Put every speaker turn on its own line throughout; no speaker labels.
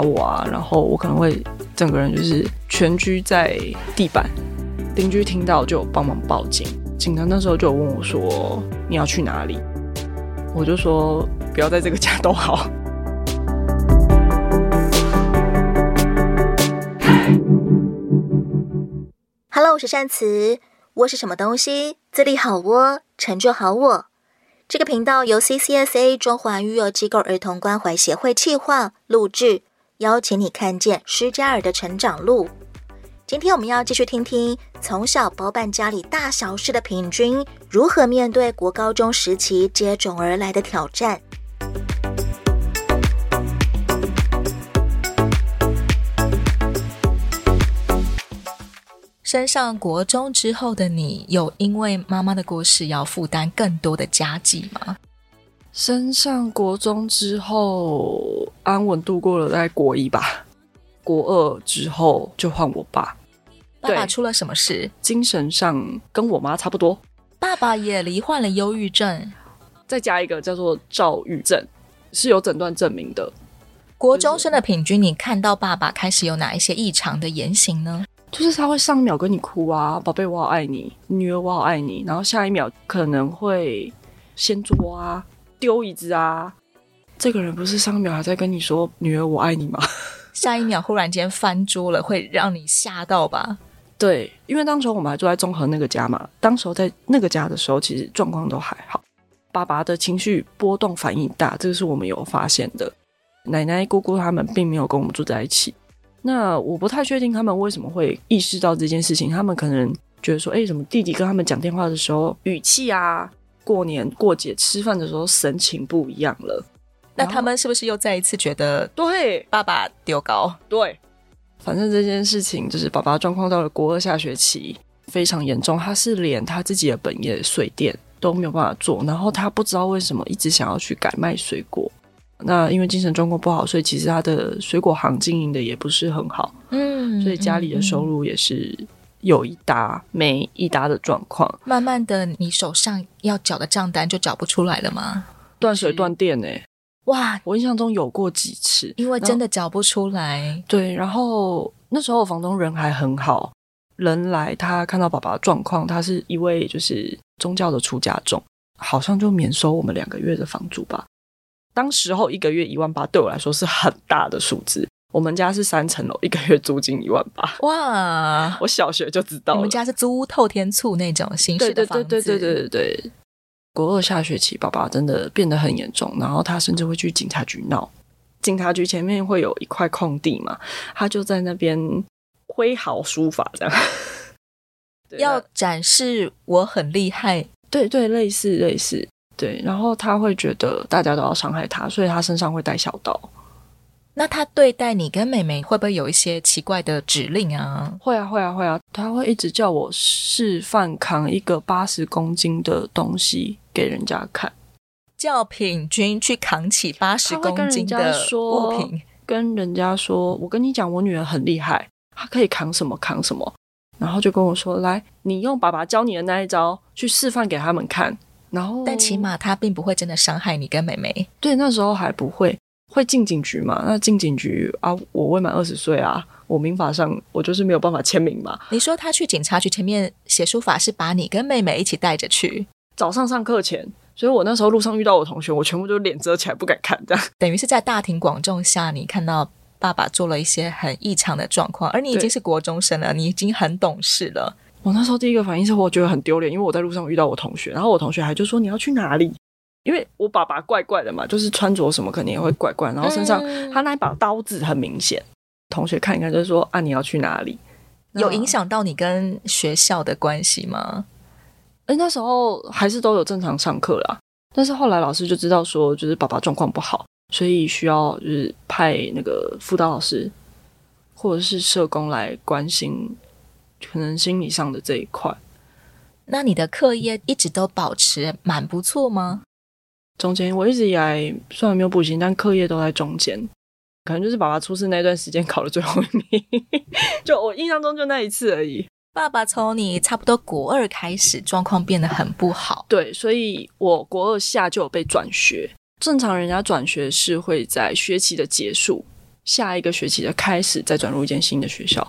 我啊，然后我可能会整个人就是蜷居在地板。邻居听到就帮忙报警，警察那时候就问我说：“你要去哪里？”我就说：“不要在这个家都好。”
Hello，我是善慈。窝是什么东西？自立好窝，成就好我。这个频道由 CCSA 中华育幼机构儿童关怀协会企划录制，邀请你看见施加尔的成长路。今天我们要继续听听从小包办家里大小事的平君，如何面对国高中时期接踵而来的挑战。
升上国中之后的你，有因为妈妈的过世要负担更多的家计吗？
升上国中之后，安稳度过了在国一吧。国二之后就换我爸。
爸爸出了什么事？
精神上跟我妈差不多。
爸爸也罹患了忧郁症，
再加一个叫做躁郁症，是有诊断证明的。
国中生的平均，你看到爸爸开始有哪一些异常的言行呢？
就是他会上一秒跟你哭啊，宝贝，我好爱你，女儿，我好爱你。然后下一秒可能会掀桌啊，丢椅子啊。这个人不是上一秒还在跟你说女儿我爱你吗？
下一秒忽然间翻桌了，会让你吓到吧？
对，因为当时我们还住在综合那个家嘛。当时候在那个家的时候，其实状况都还好。爸爸的情绪波动反应大，这个是我们有发现的。奶奶、姑姑他们并没有跟我们住在一起。那我不太确定他们为什么会意识到这件事情，他们可能觉得说，哎，怎么弟弟跟他们讲电话的时候语气啊，过年过节吃饭的时候神情不一样了。
那他们是不是又再一次觉得对爸爸丢高？
对，反正这件事情就是爸爸状况到了国二下学期非常严重，他是连他自己的本业水电都没有办法做，然后他不知道为什么一直想要去改卖水果。那因为精神状况不好，所以其实他的水果行经营的也不是很好，嗯，所以家里的收入也是有一搭没一搭的状况。
慢慢的，你手上要缴的账单就缴不出来了吗？
断水断电呢、欸？
哇，
我印象中有过几次，
因为真的缴不出来。
对，然后那时候房东人还很好，人来他看到爸爸的状况，他是一位就是宗教的出家众，好像就免收我们两个月的房租吧。当时候一个月一万八，对我来说是很大的数字。我们家是三层楼，一个月租金一万八。哇！我小学就知道，
我们家是租透天厝那种形式的房子。
对对对对对对对。国二下学期，爸爸真的变得很严重，然后他甚至会去警察局闹。警察局前面会有一块空地嘛，他就在那边挥毫书法，这样
要展示我很厉害。
对对，类似类似。对，然后他会觉得大家都要伤害他，所以他身上会带小刀。
那他对待你跟妹妹会不会有一些奇怪的指令啊？
会啊，会啊，会啊！他会一直叫我示范扛一个八十公斤的东西给人家看，
叫品君去扛起八十公斤的物品，
跟人家说：“我跟你讲，我女儿很厉害，她可以扛什么扛什么。”然后就跟我说：“来，你用爸爸教你的那一招去示范给他们看。”然后，
但起码他并不会真的伤害你跟妹妹。
对，那时候还不会，会进警局嘛？那进警局啊，我未满二十岁啊，我民法上我就是没有办法签名嘛。
你说他去警察局前面写书法，是把你跟妹妹一起带着去？
早上上课前，所以我那时候路上遇到我同学，我全部都脸遮起来不敢看，这样。
等于是在大庭广众下，你看到爸爸做了一些很异常的状况，而你已经是国中生了，你已经很懂事了。
我那时候第一个反应是，我觉得很丢脸，因为我在路上遇到我同学，然后我同学还就说，你要去哪里？因为我爸爸怪怪的嘛，就是穿着什么肯定也会怪怪，然后身上他那一把刀子很明显，同学看一看就是说啊，你要去哪里？
有影响到你跟学校的关系吗？
哎，那时候还是都有正常上课啦，但是后来老师就知道说，就是爸爸状况不好，所以需要就是派那个辅导老师或者是社工来关心。可能心理上的这一块，
那你的课业一直都保持蛮不错吗？
中间我一直以来虽然没有补习，但课业都在中间。可能就是爸爸出事那段时间考了最后一名，就我印象中就那一次而已。
爸爸从你差不多国二开始，状况变得很不好。
对，所以我国二下就有被转学。正常人家转学是会在学期的结束，下一个学期的开始再转入一间新的学校。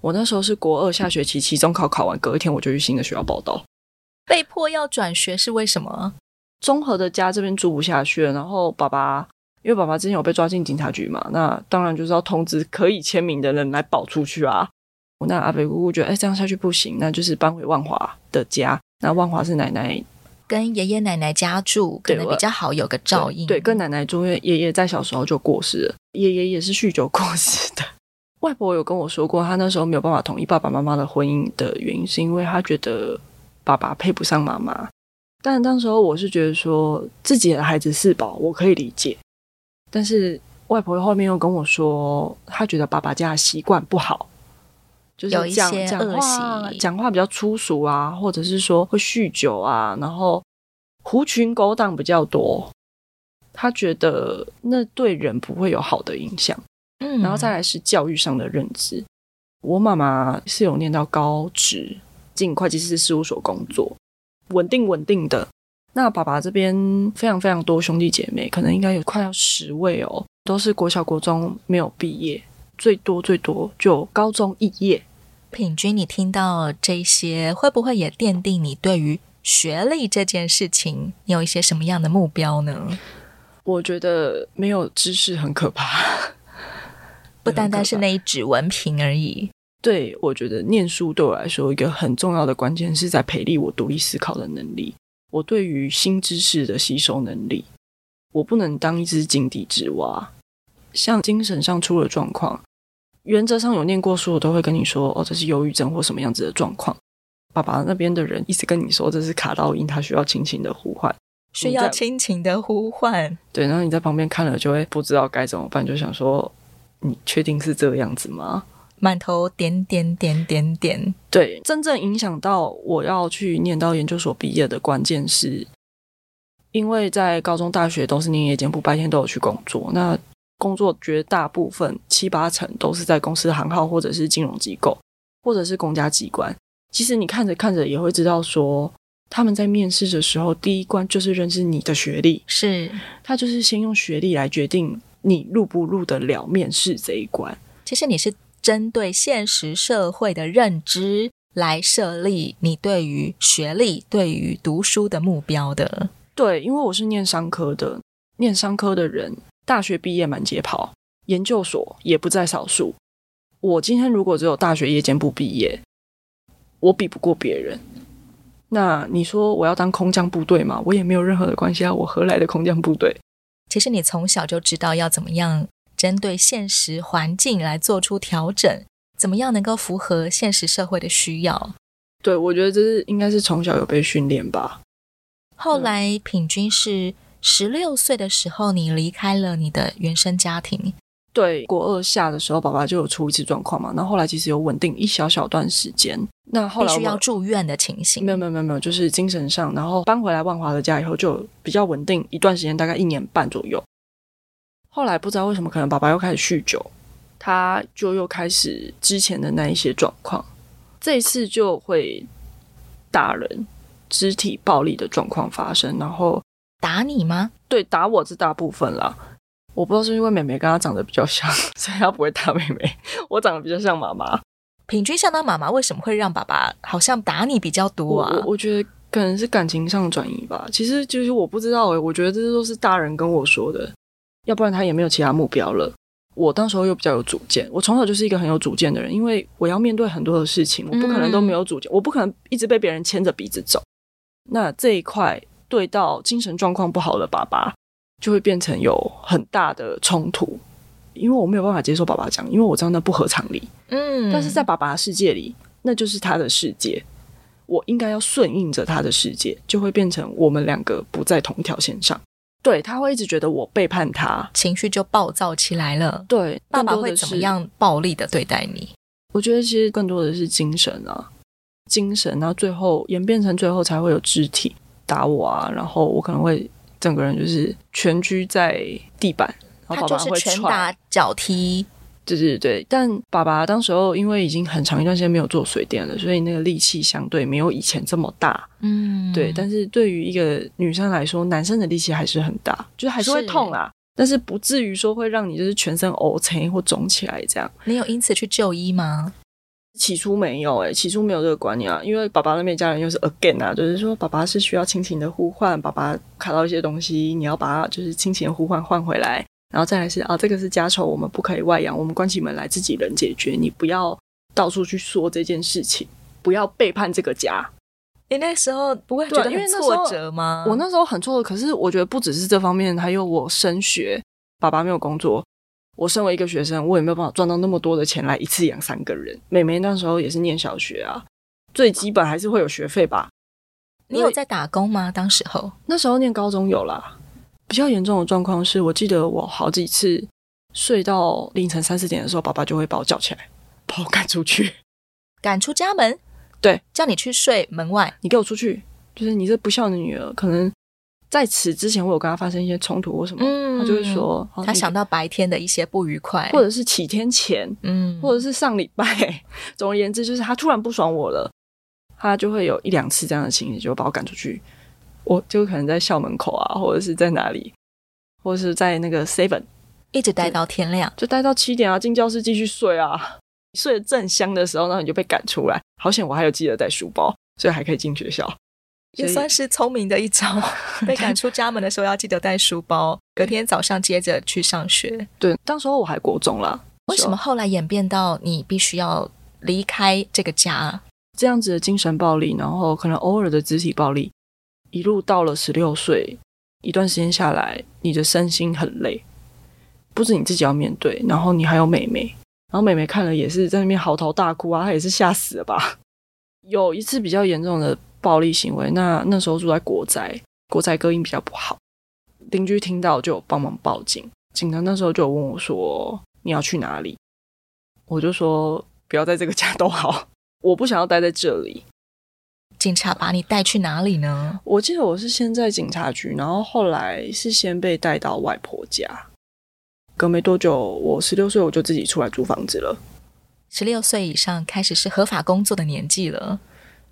我那时候是国二下学期期中考考完，隔一天我就去新的学校报到。
被迫要转学是为什么？
中和的家这边住不下去了，然后爸爸因为爸爸之前有被抓进警察局嘛，那当然就是要通知可以签名的人来保出去啊。那阿北姑姑觉得，哎，这样下去不行，那就是搬回万华的家。那万华是奶奶。
跟爷爷奶奶家住可能比较好，有个照应。
对，跟奶奶住，因为爷爷在小时候就过世了，爷爷也是酗酒过世的。外婆有跟我说过，她那时候没有办法同意爸爸妈妈的婚姻的原因，是因为她觉得爸爸配不上妈妈。但当时候我是觉得说自己的孩子是宝，我可以理解。但是外婆后面又跟我说，她觉得爸爸家的习惯不好，就是讲
有一些恶习，
讲话讲话比较粗俗啊，或者是说会酗酒啊，然后。狐群狗党比较多，他觉得那对人不会有好的影响。嗯，然后再来是教育上的认知。我妈妈是有念到高职，进会计师事务所工作，稳定稳定的。那爸爸这边非常非常多兄弟姐妹，可能应该有快要十位哦，都是国小国中没有毕业，最多最多就高中肄业。
品君，你听到这些，会不会也奠定你对于？学历这件事情，你有一些什么样的目标呢？
我觉得没有知识很可怕，
不单单是那一纸文凭而已。
对，我觉得念书对我来说一个很重要的关键是在培力我独立思考的能力，我对于新知识的吸收能力。我不能当一只井底之蛙，像精神上出了状况，原则上有念过书，我都会跟你说，哦，这是忧郁症或什么样子的状况。爸爸那边的人一直跟你说，这是卡到音，他需要亲情的呼唤，
需要亲情的呼唤。
对，然后你在旁边看了就会不知道该怎么办，就想说，你确定是这个样子吗？
满头点点点点点。
对，真正影响到我要去念到研究所毕业的关键是，因为在高中、大学都是念夜间部，白天都有去工作。那工作绝大部分七八成都是在公司行号，或者是金融机构，或者是公家机关。其实你看着看着也会知道，说他们在面试的时候，第一关就是认识你的学历，
是
他就是先用学历来决定你入不入得了面试这一关。
其实你是针对现实社会的认知来设立你对于学历、对于读书的目标的。
对，因为我是念商科的，念商科的人大学毕业满街跑，研究所也不在少数。我今天如果只有大学夜间部毕业。我比不过别人，那你说我要当空降部队吗？我也没有任何的关系啊，我何来的空降部队？
其实你从小就知道要怎么样针对现实环境来做出调整，怎么样能够符合现实社会的需要。
对，我觉得这是应该是从小有被训练吧。
后来品君是十六岁的时候，你离开了你的原生家庭。
对，国二下的时候，爸爸就有出一次状况嘛。那后，后来其实有稳定一小小段时间。那后来
需要住院的情形？
没有没有没有没有，就是精神上。然后搬回来万华的家以后，就比较稳定一段时间，大概一年半左右。后来不知道为什么，可能爸爸又开始酗酒，他就又开始之前的那一些状况。这一次就会打人、肢体暴力的状况发生。然后
打你吗？
对，打我是大部分啦。我不知道是因为妹妹跟她长得比较像，所以她不会打妹妹。我长得比较像妈妈。
平均像当妈妈，为什么会让爸爸好像打你比较多啊？
我我觉得可能是感情上转移吧。其实就是我不知道诶，我觉得这都是大人跟我说的，要不然他也没有其他目标了。我当时候又比较有主见，我从小就是一个很有主见的人，因为我要面对很多的事情，我不可能都没有主见，嗯、我不可能一直被别人牵着鼻子走。那这一块对到精神状况不好的爸爸。就会变成有很大的冲突，因为我没有办法接受爸爸讲，因为我知道那不合常理。嗯，但是在爸爸的世界里，那就是他的世界，我应该要顺应着他的世界，就会变成我们两个不在同一条线上。对，他会一直觉得我背叛他，
情绪就暴躁起来了。
对，
爸爸会怎么样暴力的对待你？
我觉得其实更多的是精神啊，精神，然后最后演变成最后才会有肢体打我啊，然后我可能会。整个人就是蜷居在地板，然后爸爸会
拳打脚踢，
对对对。但爸爸当时候因为已经很长一段时间没有做水电了，所以那个力气相对没有以前这么大。嗯，对。但是对于一个女生来说，男生的力气还是很大，就是还是会痛啊。但是不至于说会让你就是全身瘀青或肿起来这样。
你有因此去就医吗？
起初没有、欸，诶起初没有这个观念啊，因为爸爸那边家人又是 again 啊，就是说爸爸是需要亲情的呼唤，爸爸卡到一些东西，你要把它就是亲情的呼唤换回来，然后再来是啊，这个是家丑，我们不可以外扬，我们关起门来自己人解决，你不要到处去说这件事情，不要背叛这个家。
你那时候不会觉得很挫折吗？
我那时候很挫折，可是我觉得不只是这方面，还有我升学，爸爸没有工作，我身为一个学生，我也没有办法赚到那么多的钱来一次养三个人。妹妹那时候也是念小学啊，最基本还是会有学费吧。
你有在打工吗？当时候
那时候念高中有啦。比较严重的状况是我记得我好几次睡到凌晨三四点的时候，爸爸就会把我叫起来，把我赶出去，
赶出家门。
对，
叫你去睡门外，
你给我出去！就是你这不孝的女儿，可能在此之前我有跟她发生一些冲突或什么，嗯、他就会说，
她想到白天的一些不愉快，
或者是几天前，嗯，或者是上礼拜，总而言之，就是她突然不爽我了，她就会有一两次这样的情形，就把我赶出去。我就可能在校门口啊，或者是在哪里，或者是在那个 seven，
一直待到天亮，
就待到七点啊，进教室继续睡啊。睡得正香的时候，然后你就被赶出来。好险，我还有记得带书包，所以还可以进学校，
也算是聪明的一招。被赶出家门的时候要记得带书包，隔天早上接着去上学。
对，当时候我还国中了。
为什么后来演变到你必须要离开这个家？
这样子的精神暴力，然后可能偶尔的肢体暴力，一路到了十六岁，一段时间下来，你的身心很累，不止你自己要面对，然后你还有妹妹。然后妹妹看了也是在那边嚎啕大哭啊，她也是吓死了吧？有一次比较严重的暴力行为，那那时候住在国宅，国宅隔音比较不好，邻居听到就帮忙报警。警察那时候就问我说：“你要去哪里？”我就说：“不要在这个家都好，我不想要待在这里。”
警察把你带去哪里呢？
我记得我是先在警察局，然后后来是先被带到外婆家。隔没多久，我十六岁，我就自己出来租房子了。
十六岁以上开始是合法工作的年纪了。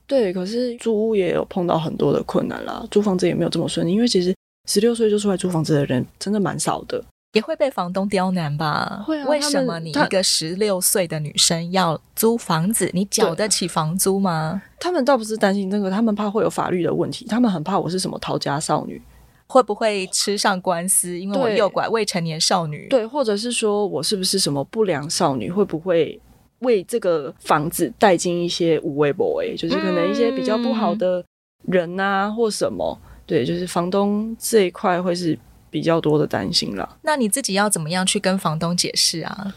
对，可是租屋也有碰到很多的困难啦，租房子也没有这么顺利，因为其实十六岁就出来租房子的人真的蛮少的，
也会被房东刁难吧？会啊。为什么你一个十六岁的女生要租房子？你缴得起房租吗？
他们倒不是担心这个，他们怕会有法律的问题，他们很怕我是什么逃家少女。
会不会吃上官司？因为我诱拐未成年少女。
对，或者是说我是不是什么不良少女？会不会为这个房子带进一些无微不微？就是可能一些比较不好的人啊，嗯、或什么？对，就是房东这一块会是比较多的担心了。
那你自己要怎么样去跟房东解释啊？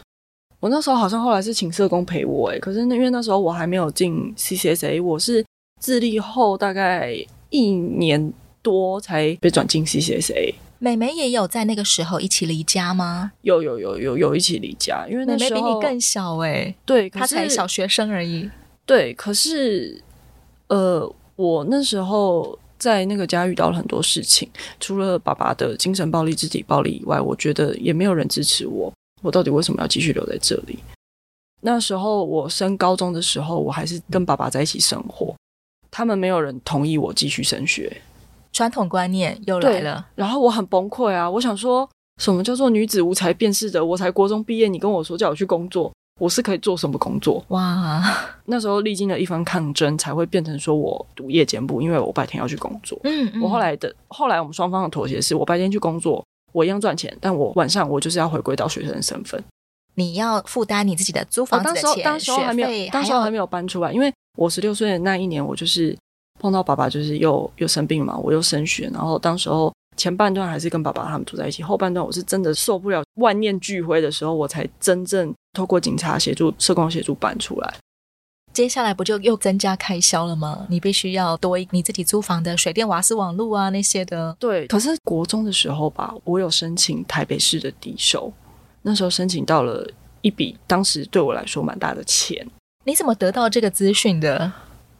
我那时候好像后来是请社工陪我，诶，可是那因为那时候我还没有进 CCSA，我是自立后大概一年。多才被转进 CCSA，
妹妹也有在那个时候一起离家吗？
有有有有有一起离家，因为那时候
妹妹比你更小哎、欸，
对，
她才小学生而已。
对，可是呃，我那时候在那个家遇到了很多事情，除了爸爸的精神暴力、肢体暴力以外，我觉得也没有人支持我。我到底为什么要继续留在这里？那时候我升高中的时候，我还是跟爸爸在一起生活，他们没有人同意我继续升学。
传统观念又来了，
然后我很崩溃啊！我想说什么叫做女子无才便是德？我才国中毕业，你跟我说叫我去工作，我是可以做什么工作？哇！那时候历经了一番抗争，才会变成说我读夜间部，因为我白天要去工作。嗯，嗯，我后来的后来我们双方的妥协是，我白天去工作，我一样赚钱，但我晚上我就是要回归到学生的身份。
你要负担你自己的租房子的钱，
哦，当时候当时候还没有，当时候还没有搬出来，因为我十六岁的那一年，我就是。碰到爸爸就是又又生病嘛，我又升学，然后当时候前半段还是跟爸爸他们住在一起，后半段我是真的受不了，万念俱灰的时候，我才真正透过警察协助、社工协助搬出来。
接下来不就又增加开销了吗？你必须要多一你自己租房的水电瓦斯网路啊那些的。
对，可是国中的时候吧，我有申请台北市的低收，那时候申请到了一笔当时对我来说蛮大的钱。
你怎么得到这个资讯的？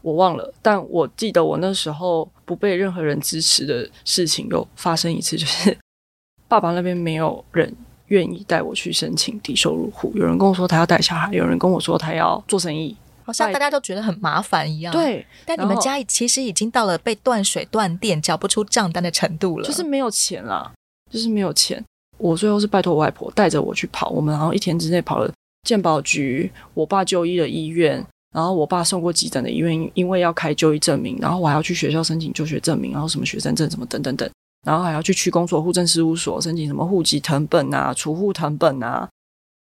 我忘了，但我记得我那时候不被任何人支持的事情有发生一次，就是 爸爸那边没有人愿意带我去申请低收入户。有人跟我说他要带小孩，有人跟我说他要做生意，
好像大家都觉得很麻烦一样。
对，
但你们家其实已经到了被断水断电、缴不出账单的程度了，
就是没有钱啦，就是没有钱。我最后是拜托我外婆带着我去跑，我们然后一天之内跑了健保局、我爸就医的医院，然后我爸送过急诊的医院，因为要开就医证明，然后我还要去学校申请就学证明，然后什么学生证什么等等等，然后还要去区公所户政事务所申请什么户籍成本啊、储户成本啊，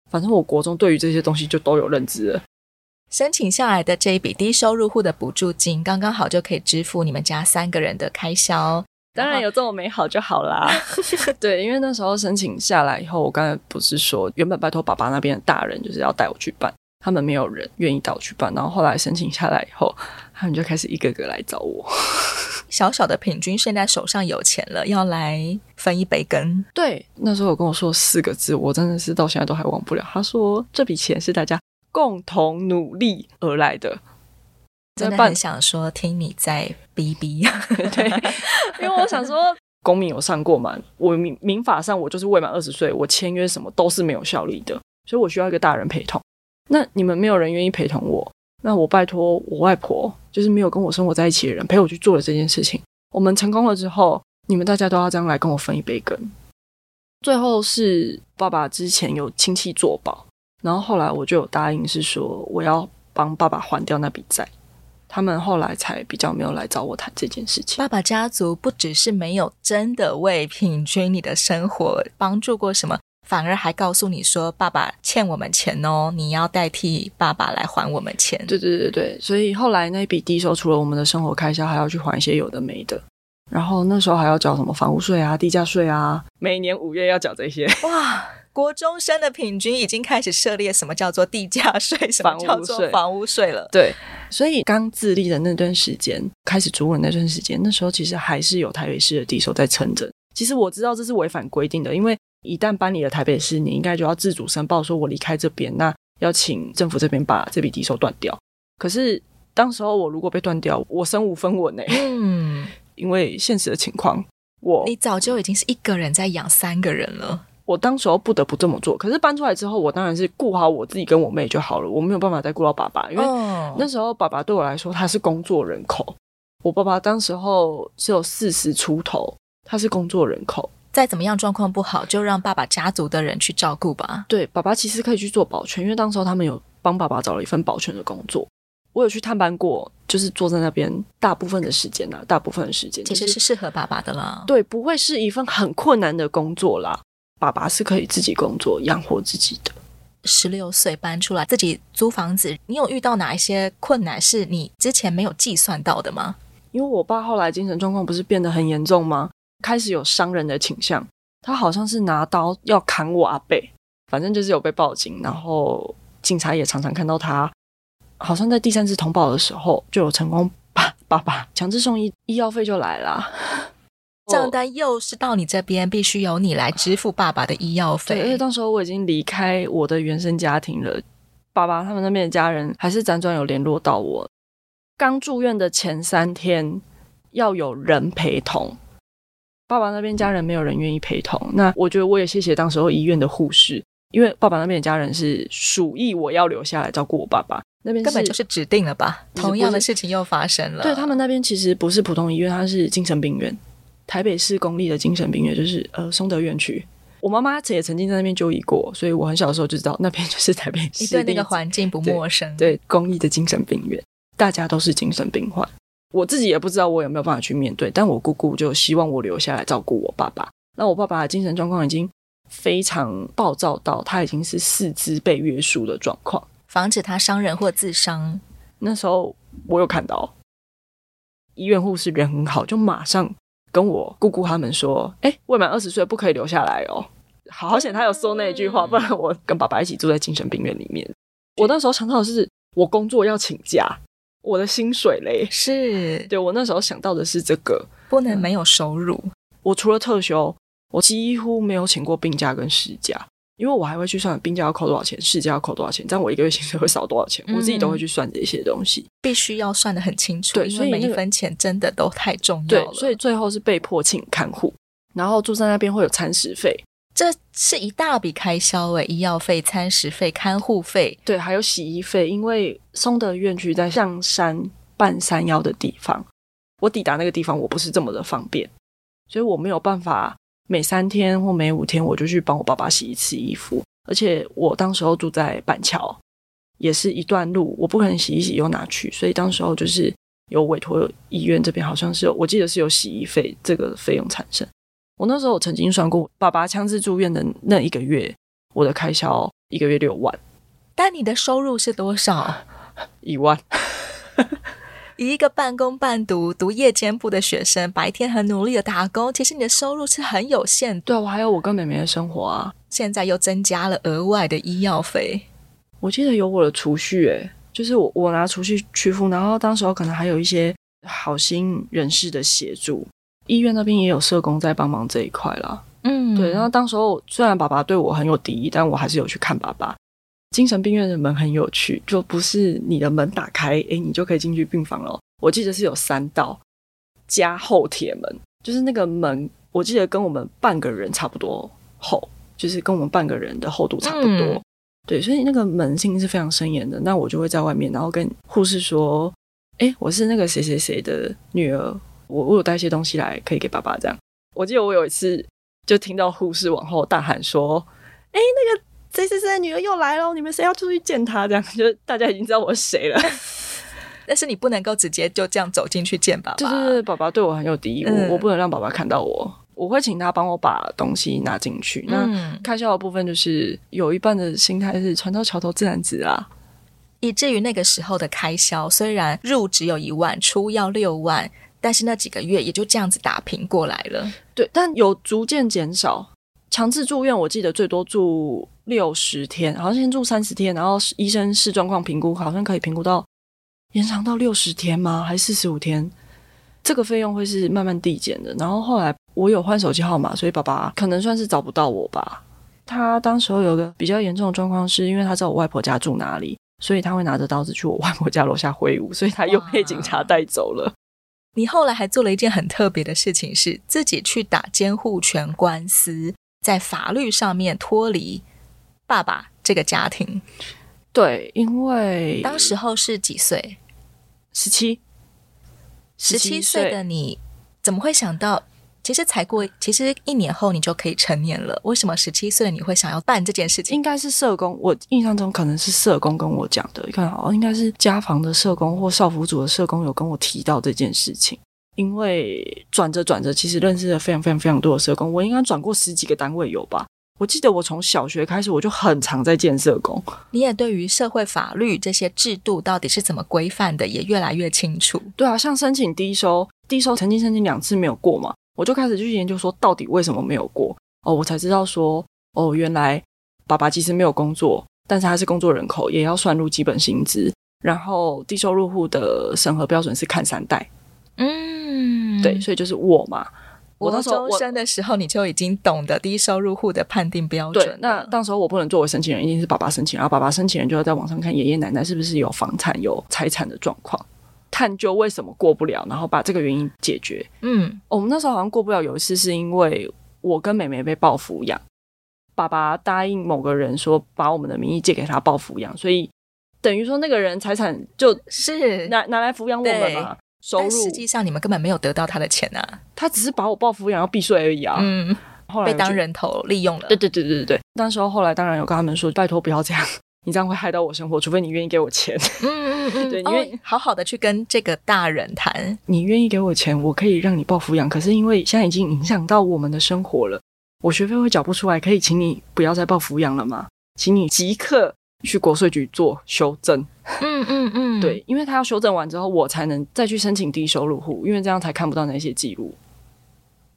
反正我国中对于这些东西就都有认知了。
申请下来的这一笔低收入户的补助金，刚刚好就可以支付你们家三个人的开销。
当然有这么美好就好啦。对，因为那时候申请下来以后，我刚才不是说原本拜托爸爸那边的大人就是要带我去办，他们没有人愿意带我去办。然后后来申请下来以后，他们就开始一个个来找我。
小小的平均现在手上有钱了，要来分一杯羹。
对，那时候有跟我说四个字，我真的是到现在都还忘不了。他说这笔钱是大家共同努力而来的。
真的很想说，听你在逼逼，
对，因为我想说，公民有上过嘛，我民民法上我就是未满二十岁，我签约什么都是没有效力的，所以我需要一个大人陪同。那你们没有人愿意陪同我，那我拜托我外婆，就是没有跟我生活在一起的人陪我去做了这件事情。我们成功了之后，你们大家都要这样来跟我分一杯羹。最后是爸爸之前有亲戚作保，然后后来我就有答应是说我要帮爸爸还掉那笔债。他们后来才比较没有来找我谈这件事情。
爸爸家族不只是没有真的为品均你的生活帮助过什么，反而还告诉你说爸爸欠我们钱哦，你要代替爸爸来还我们钱。
对对对对，所以后来那笔低收除了我们的生活开销，还要去还一些有的没的。然后那时候还要缴什么房屋税啊、地价税啊，每年五月要缴这些。
哇！国中生的平均已经开始涉猎什么叫做地价税，什么叫做房屋税了。
对，所以刚自立的那段时间，开始主稳那段时间，那时候其实还是有台北市的低收在撑着。其实我知道这是违反规定的，因为一旦搬离了台北市，你应该就要自主申报，说我离开这边，那要请政府这边把这笔低收断掉。可是当时候我如果被断掉，我身无分文呢。嗯，因为现实的情况，我
你早就已经是一个人在养三个人了。
我当时候不得不这么做，可是搬出来之后，我当然是顾好我自己跟我妹就好了，我没有办法再顾到爸爸，因为那时候爸爸对我来说他是工作人口，我爸爸当时候只有四十出头，他是工作人口，
再怎么样状况不好，就让爸爸家族的人去照顾吧。
对，爸爸其实可以去做保全，因为当时候他们有帮爸爸找了一份保全的工作，我有去探班过，就是坐在那边大部分的时间呐，大部分的时间、就是、
其实是适合爸爸的啦，
对，不会是一份很困难的工作啦。爸爸是可以自己工作养活自己的。
十六岁搬出来自己租房子，你有遇到哪一些困难是你之前没有计算到的吗？
因为我爸后来精神状况不是变得很严重吗？开始有伤人的倾向，他好像是拿刀要砍我阿贝，反正就是有被报警，然后警察也常常看到他，好像在第三次通报的时候就有成功把爸爸强制送医，医药费就来了。
账单又是到你这边，必须由你来支付爸爸的医药费。
对，而且当时候我已经离开我的原生家庭了，爸爸他们那边的家人还是辗转有联络到我。刚住院的前三天要有人陪同，爸爸那边家人没有人愿意陪同。那我觉得我也谢谢当时候医院的护士，因为爸爸那边的家人是鼠疫我要留下来照顾我爸爸，那边
根本就是指定了吧？同样的事情又发生了。
对，他们那边其实不是普通医院，它是精神病院。台北市公立的精神病院就是呃松德院区，我妈妈也曾经在那边就医过，所以我很小的时候就知道那边就是台北市。
你对那个环境不陌生？
对，对，公立的精神病院，大家都是精神病患，我自己也不知道我有没有办法去面对，但我姑姑就希望我留下来照顾我爸爸。那我爸爸的精神状况已经非常暴躁到他已经是四肢被约束的状况，
防止他伤人或自伤。
那时候我有看到医院护士人很好，就马上。跟我姑姑他们说，哎，未满二十岁不可以留下来哦。好险他有说那一句话，不然我跟爸爸一起住在精神病院里面。我那时候想到的是，我工作要请假，我的薪水嘞，
是
对，我那时候想到的是这个，
不能没有收入。
我除了特休，我几乎没有请过病假跟事假。因为我还会去算病假要扣多少钱，事假要扣多少钱，这样我一个月薪水会少多少钱，嗯、我自己都会去算这些东西，
必须要算得很清楚。
对，
所以每一分钱真的都太重要了。
对，所以最后是被迫请看护，然后住在那边会有餐食费，
这是一大笔开销诶，医药费、餐食费、看护费，
对，还有洗衣费。因为松德院区在象山半山腰的地方，我抵达那个地方我不是这么的方便，所以我没有办法。每三天或每五天我就去帮我爸爸洗一次衣服，而且我当时候住在板桥，也是一段路，我不可能洗一洗又拿去，所以当时候就是有委托医院这边好像是有，我记得是有洗衣费这个费用产生。我那时候我曾经算过，爸爸强制住院的那一个月，我的开销一个月六万，
但你的收入是多少？
一万。
以一个半工半读、读夜间部的学生，白天很努力的打工，其实你的收入是很有限的。
对，我还有我跟妹妹的生活啊。
现在又增加了额外的医药费。
我记得有我的储蓄，诶，就是我我拿储蓄去付，然后当时候可能还有一些好心人士的协助，医院那边也有社工在帮忙这一块啦。
嗯，
对。然后当时候虽然爸爸对我很有敌意，但我还是有去看爸爸。精神病院的门很有趣，就不是你的门打开，诶，你就可以进去病房了。我记得是有三道加厚铁门，就是那个门，我记得跟我们半个人差不多厚，就是跟我们半个人的厚度差不多。嗯、对，所以那个门性是非常森严的。那我就会在外面，然后跟护士说：“诶，我是那个谁谁谁的女儿，我我有带一些东西来，可以给爸爸。”这样。我记得我有一次就听到护士往后大喊说：“哎，那个。”谁谁谁的女儿又来了，你们谁要出去见她？这样就大家已经知道我是谁了。
但是你不能够直接就这样走进去见爸爸。
对对对，爸爸对我很有敌意，嗯、我我不能让爸爸看到我。我会请他帮我把东西拿进去。那开销的部分就是有一半的心态是船到桥头自然直啊。
以至于那个时候的开销，虽然入只有一万，出要六万，但是那几个月也就这样子打平过来了。
对，但有逐渐减少。强制住院，我记得最多住六十天，好像先住三十天，然后医生视状况评估，好像可以评估到延长到六十天吗？还是四十五天？这个费用会是慢慢递减的。然后后来我有换手机号码，所以爸爸可能算是找不到我吧。他当时候有个比较严重的状况，是因为他知道我外婆家住哪里，所以他会拿着刀子去我外婆家楼下挥舞，所以他又被警察带走了。
你后来还做了一件很特别的事情，是自己去打监护权官司。在法律上面脱离爸爸这个家庭，
对，因为
当时候是几岁？
十七，
十七岁的你怎么会想到？其实才过，其实一年后你就可以成年了。为什么十七岁你会想要办这件事情？
应该是社工，我印象中可能是社工跟我讲的。你看，好，应该是家访的社工或少辅组的社工有跟我提到这件事情。因为转着转着，其实认识了非常非常非常多的社工。我应该转过十几个单位有吧？我记得我从小学开始，我就很常在见社工。
你也对于社会法律这些制度到底是怎么规范的，也越来越清楚。
对啊，像申请低收，低收曾经申请两次没有过嘛，我就开始去研究说到底为什么没有过。哦，我才知道说，哦，原来爸爸其实没有工作，但是他是工作人口，也要算入基本薪资。然后低收入户的审核标准是看三代。
嗯，
对，所以就是我嘛。我那时候
我生的时候，你就已经懂得低收入户的判定标准。
对，那到时候我不能作为申请人，一定是爸爸申请，然后爸爸申请人就要在网上看爷爷奶奶是不是有房产、有财产的状况，探究为什么过不了，然后把这个原因解决。
嗯，
我们那时候好像过不了，有一次是因为我跟妹妹被报抚养，爸爸答应某个人说把我们的名义借给他报抚养，所以等于说那个人财产就是拿拿来抚养我们嘛。收入，实际
上你们根本没有得到他的钱啊，
他只是把我报抚养要避税而已啊。
嗯，后来被当人头利用了。
对对对对对对，当时候后来当然有跟他们说，拜托不要这样，你这样会害到我生活，除非你愿意给我钱。
嗯嗯嗯，对，你愿意、哦、好好的去跟这个大人谈，
你愿意给我钱，我可以让你报抚养。可是因为现在已经影响到我们的生活了，我学费会缴不出来，可以请你不要再报抚养了吗？请你即刻去国税局做修正。
嗯嗯嗯，
对，因为他要修正完之后，我才能再去申请低收入户，因为这样才看不到那些记录，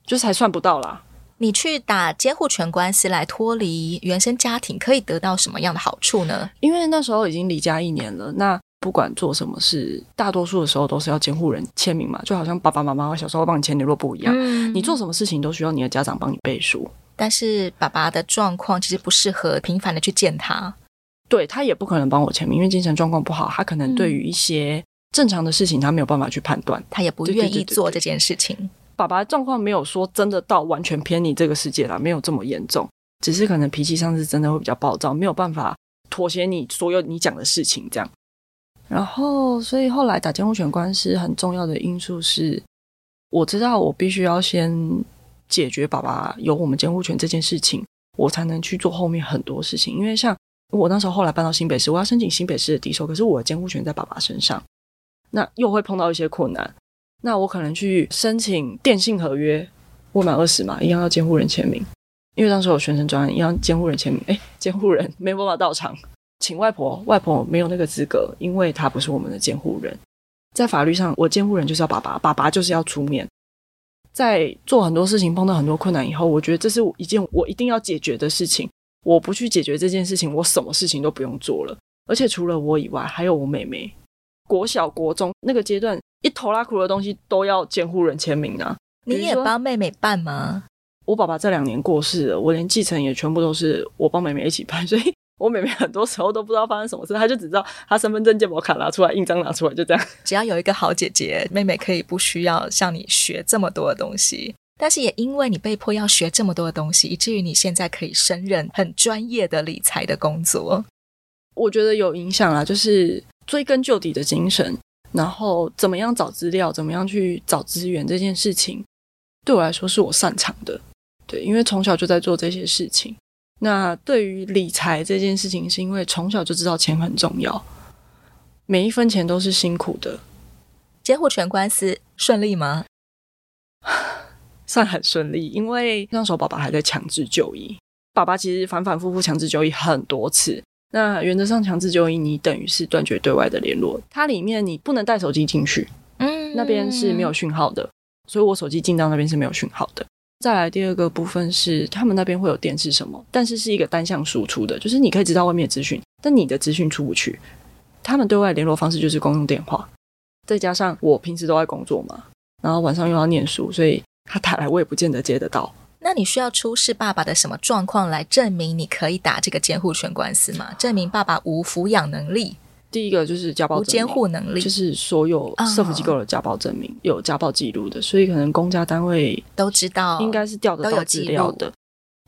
就才算不到啦。
你去打监护权官司来脱离原生家庭，可以得到什么样的好处呢？
因为那时候已经离家一年了，那不管做什么事，大多数的时候都是要监护人签名嘛，就好像爸爸妈妈小时候帮你签联络簿一样。嗯，你做什么事情都需要你的家长帮你背书。
但是爸爸的状况其实不适合频繁的去见他。
对，他也不可能帮我签名，因为精神状况不好，他可能对于一些正常的事情他没有办法去判断，
他也不愿意做这件事情。
爸爸状况没有说真的到完全偏离这个世界了，没有这么严重，只是可能脾气上是真的会比较暴躁，没有办法妥协你所有你讲的事情这样。然后，所以后来打监护权官司很重要的因素是，我知道我必须要先解决爸爸有我们监护权这件事情，我才能去做后面很多事情。因为像我那时候后来搬到新北市，我要申请新北市的抵收，可是我的监护权在爸爸身上，那又会碰到一些困难。那我可能去申请电信合约，未满二十嘛，一样要监护人签名。因为当时我学生专案一样监护人签名，哎，监护人没办法到场，请外婆，外婆没有那个资格，因为她不是我们的监护人。在法律上，我监护人就是要爸爸，爸爸就是要出面。在做很多事情碰到很多困难以后，我觉得这是一件我一定要解决的事情。我不去解决这件事情，我什么事情都不用做了。而且除了我以外，还有我妹妹。国小、国中那个阶段，一头拉苦的东西都要监护人签名啊。
你也帮妹妹办吗？
我爸爸这两年过世了，我连继承也全部都是我帮妹妹一起办，所以我妹妹很多时候都不知道发生什么事，她就只知道她身份证、健保卡拿出来，印章拿出来，就这样。
只要有一个好姐姐，妹妹可以不需要向你学这么多的东西，但是也因为你被迫要学这么多的东西，以至于你现在可以胜任很专业的理财的工作。
我觉得有影响啦，就是追根究底的精神，然后怎么样找资料，怎么样去找资源这件事情，对我来说是我擅长的。对，因为从小就在做这些事情。那对于理财这件事情，是因为从小就知道钱很重要，每一分钱都是辛苦的。
监护权官司顺利吗？
算很顺利，因为那时候爸爸还在强制就医。爸爸其实反反复复强制就医很多次。那原则上强制就医，你等于是断绝对外的联络。它里面你不能带手机进去，嗯，那边是没有讯号的，所以我手机进到那边是没有讯号的。再来第二个部分是，他们那边会有电视什么，但是是一个单向输出的，就是你可以知道外面的资讯，但你的资讯出不去。他们对外联络方式就是公用电话，再加上我平时都在工作嘛，然后晚上又要念书，所以他打来我也不见得接得到。
那你需要出示爸爸的什么状况来证明你可以打这个监护权官司吗？证明爸爸无抚养能力。
第一个就是家暴，
无监护能力，
就是所有社福机构的家暴证明，哦、有家暴记录的，所以可能公家单位
都知道，
应该是调得到资料的。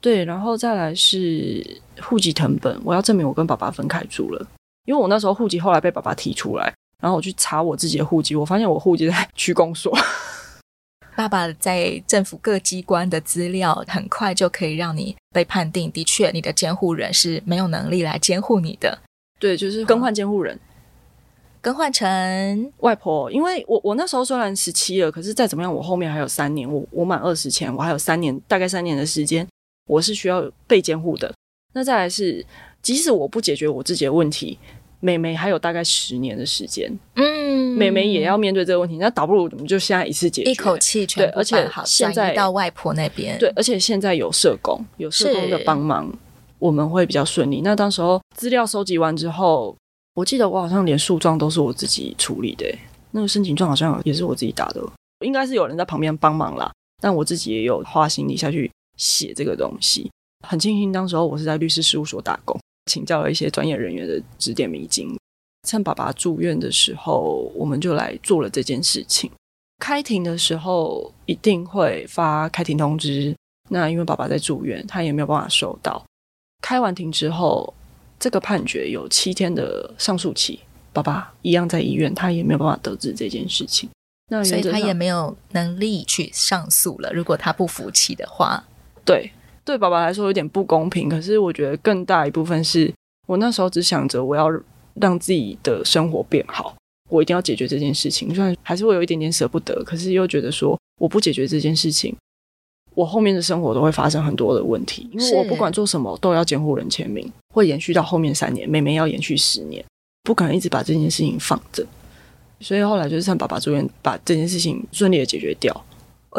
对，然后再来是户籍成本，我要证明我跟爸爸分开住了，因为我那时候户籍后来被爸爸提出来，然后我去查我自己的户籍，我发现我户籍在 区公所。
爸爸在政府各机关的资料，很快就可以让你被判定，的确你的监护人是没有能力来监护你的。
对，就是更换监护人，
更换成
外婆。因为我我那时候虽然十七了，可是再怎么样，我后面还有三年。我我满二十前，我还有三年，大概三年的时间，我是需要被监护的。那再来是，即使我不解决我自己的问题，妹妹还有大概十年的时间。嗯，妹妹也要面对这个问题。那倒不如我们就现在一次解决，
一口气全而且现在到外婆那边。
对，而且现在有社工，有社工的帮忙。我们会比较顺利。那当时候资料收集完之后，我记得我好像连诉状都是我自己处理的，那个申请状好像也是我自己打的，应该是有人在旁边帮忙啦。但我自己也有花心力下去写这个东西。很庆幸当时候我是在律师事务所打工，请教了一些专业人员的指点迷津。趁爸爸住院的时候，我们就来做了这件事情。开庭的时候一定会发开庭通知。那因为爸爸在住院，他也没有办法收到。开完庭之后，这个判决有七天的上诉期，爸爸一样在医院，他也没有办法得知这件事情，那
所以他也没有能力去上诉了。如果他不服气的话，
对对，爸爸来说有点不公平。可是我觉得更大一部分是我那时候只想着我要让自己的生活变好，我一定要解决这件事情。虽然还是会有一点点舍不得，可是又觉得说我不解决这件事情。我后面的生活都会发生很多的问题，因为我不管做什么都要监护人签名，会延续到后面三年，妹妹要延续十年，不可能一直把这件事情放着。所以后来就是趁爸爸住院，把这件事情顺利的解决掉。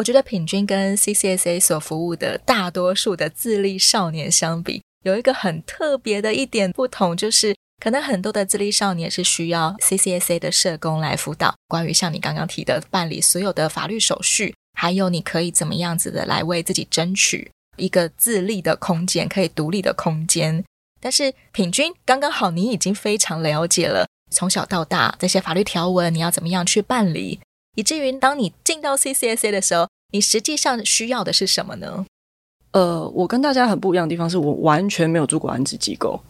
我觉得品君跟 CCSA 所服务的大多数的自立少年相比，有一个很特别的一点不同，就是可能很多的自立少年是需要 CCSA 的社工来辅导，关于像你刚刚提的办理所有的法律手续。还有，你可以怎么样子的来为自己争取一个自立的空间，可以独立的空间。但是品君刚刚好，你已经非常了解了从小到大这些法律条文，你要怎么样去办理，以至于当你进到 CCSA 的时候，你实际上需要的是什么呢？
呃，我跟大家很不一样的地方是我完全没有住过安置机构，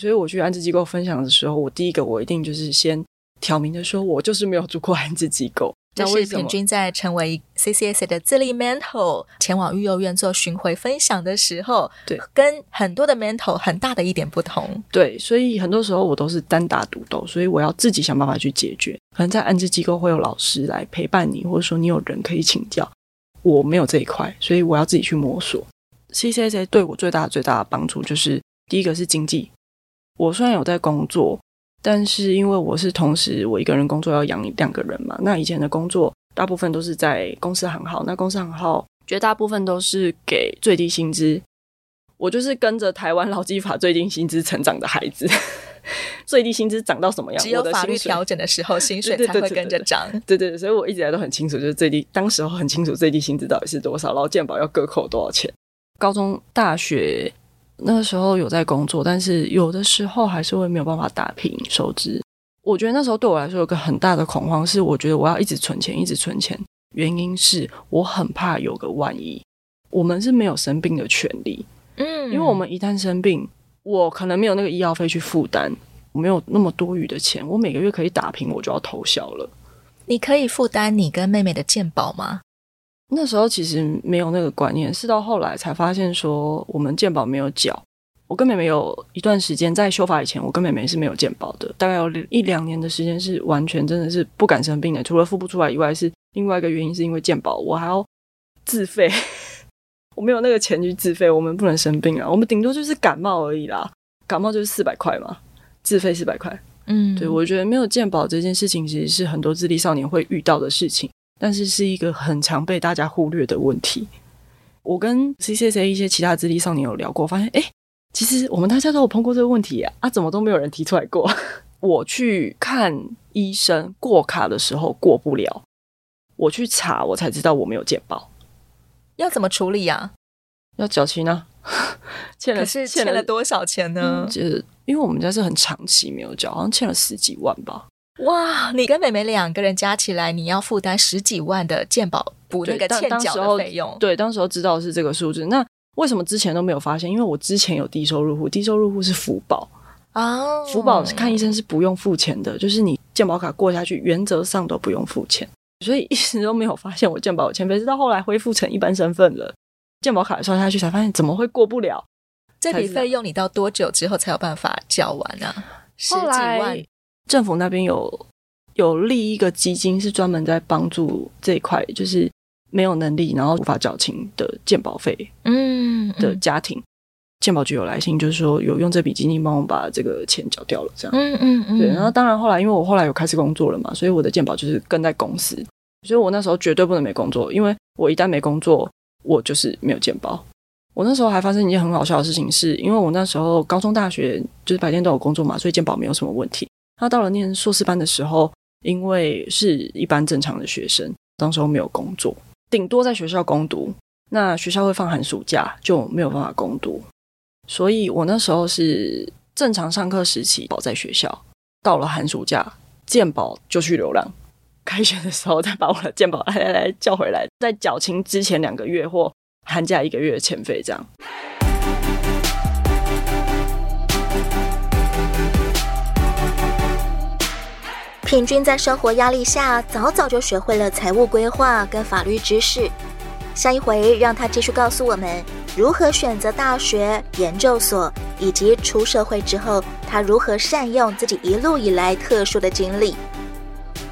所以我去安置机构分享的时候，我第一个我一定就是先挑明的说，我就是没有住过安置机构。
这是平均在成为 CCSA 的自立 mentor 前往育幼院做巡回分享的时候，
对，
跟很多的 mentor 很大的一点不同。
对，所以很多时候我都是单打独斗，所以我要自己想办法去解决。可能在安置机构会有老师来陪伴你，或者说你有人可以请教。我没有这一块，所以我要自己去摸索。CCSA 对我最大最大的帮助就是，第一个是经济。我虽然有在工作。但是因为我是同时我一个人工作要养两个人嘛，那以前的工作大部分都是在公司行号，那公司行号绝大部分都是给最低薪资，我就是跟着台湾劳基法最低薪资成长的孩子，最低薪资涨到什么样，
只有法律调整的时候薪水才会跟着涨，
对对对，所以我一直来都很清楚，就是最低当时候很清楚最低薪资到底是多少，然后健保要各扣多少钱，高中大学。那个时候有在工作，但是有的时候还是会没有办法打平收支。我觉得那时候对我来说有个很大的恐慌，是我觉得我要一直存钱，一直存钱。原因是我很怕有个万一。我们是没有生病的权利，嗯，因为我们一旦生病，我可能没有那个医药费去负担，我没有那么多余的钱，我每个月可以打平，我就要偷笑了。
你可以负担你跟妹妹的健保吗？
那时候其实没有那个观念，是到后来才发现说我们健保没有缴。我跟妹妹有一段时间在修法以前，我跟妹妹是没有健保的，大概有一两年的时间是完全真的是不敢生病的，除了付不出来以外，是另外一个原因是因为健保我还要自费，我没有那个钱去自费，我们不能生病啊，我们顶多就是感冒而已啦，感冒就是四百块嘛，自费四百块。嗯，对，我觉得没有健保这件事情其实是很多自立少年会遇到的事情。但是是一个很常被大家忽略的问题。我跟 CCSA 一些其他资历少年有聊过，发现哎，其实我们大家都有碰过这个问题啊，啊，怎么都没有人提出来过？我去看医生过卡的时候过不了，我去查我才知道我没有健保，
要怎么处理呀？
要缴清啊？欠了
可是欠了多少钱呢？
就是、嗯、因为我们家是很长期没有缴，好像欠了十几万吧。
哇，你跟妹妹两个人加起来，你要负担十几万的健保补那个欠缴的费用。
对，当时候知道是这个数字。那为什么之前都没有发现？因为我之前有低收入户，低收入户是福保啊，福保看医生是不用付钱的，就是你健保卡过下去，原则上都不用付钱，所以一直都没有发现我健保有欠费。直到后来恢复成一般身份了，健保卡刷下去才发现怎么会过不了。
这笔费用你到多久之后才有办法缴完呢？啊？十几万。
政府那边有有立一个基金，是专门在帮助这一块，就是没有能力然后无法缴清的健保费，嗯，的家庭，鉴保局有来信，就是说有用这笔基金帮我把这个钱缴掉了，这样，嗯嗯嗯，对。然后当然后来，因为我后来有开始工作了嘛，所以我的鉴保就是跟在公司，所以我那时候绝对不能没工作，因为我一旦没工作，我就是没有鉴保。我那时候还发生一件很好笑的事情是，是因为我那时候高中、大学就是白天都有工作嘛，所以鉴保没有什么问题。他到了念硕士班的时候，因为是一般正常的学生，当时候没有工作，顶多在学校攻读。那学校会放寒暑假，就没有办法攻读。所以我那时候是正常上课时期保在学校，到了寒暑假，健保就去流浪。开学的时候再把我的健保来来来叫回来，再缴清之前两个月或寒假一个月的欠费，这样。
平均在生活压力下，早早就学会了财务规划跟法律知识。下一回让他继续告诉我们如何选择大学、研究所，以及出社会之后他如何善用自己一路以来特殊的经历。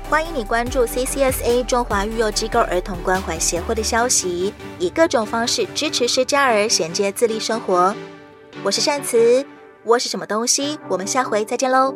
欢迎你关注 CCSA 中华育幼机构儿童关怀协会的消息，以各种方式支持失加儿衔接自立生活。我是善慈，我是什么东西？我们下回再见喽。